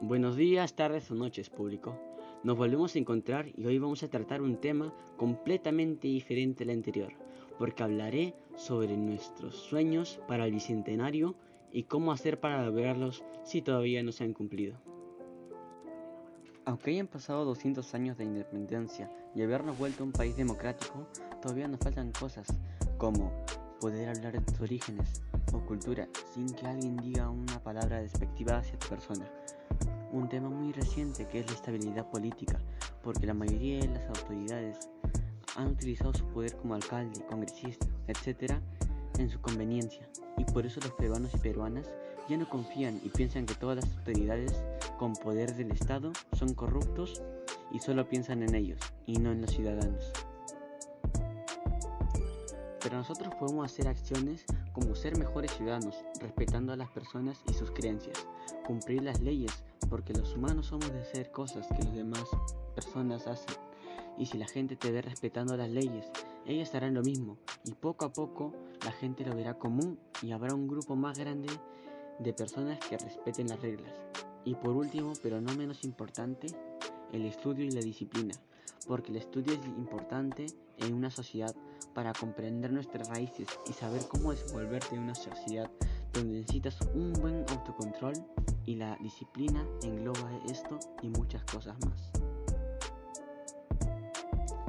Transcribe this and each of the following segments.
Buenos días, tardes o noches, público. Nos volvemos a encontrar y hoy vamos a tratar un tema completamente diferente al anterior, porque hablaré sobre nuestros sueños para el bicentenario y cómo hacer para lograrlos si todavía no se han cumplido. Aunque hayan pasado 200 años de independencia y habernos vuelto un país democrático, todavía nos faltan cosas como poder hablar de tus orígenes o cultura sin que alguien diga una palabra despectiva hacia tu persona. Un tema muy reciente que es la estabilidad política, porque la mayoría de las autoridades han utilizado su poder como alcalde, congresista, etc. en su conveniencia, y por eso los peruanos y peruanas ya no confían y piensan que todas las autoridades con poder del Estado son corruptos y solo piensan en ellos y no en los ciudadanos. Pero nosotros podemos hacer acciones como ser mejores ciudadanos, respetando a las personas y sus creencias, cumplir las leyes, porque los humanos somos de hacer cosas que las demás personas hacen. Y si la gente te ve respetando las leyes, ellas harán lo mismo, y poco a poco la gente lo verá común y habrá un grupo más grande de personas que respeten las reglas. Y por último, pero no menos importante, el estudio y la disciplina, porque el estudio es importante en una sociedad para comprender nuestras raíces y saber cómo desenvolverte en una sociedad donde necesitas un buen autocontrol y la disciplina engloba esto y muchas cosas más.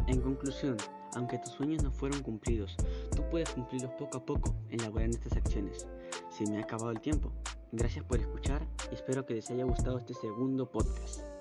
En conclusión, aunque tus sueños no fueron cumplidos, tú puedes cumplirlos poco a poco elaborando estas acciones. Se me ha acabado el tiempo. Gracias por escuchar y espero que les haya gustado este segundo podcast.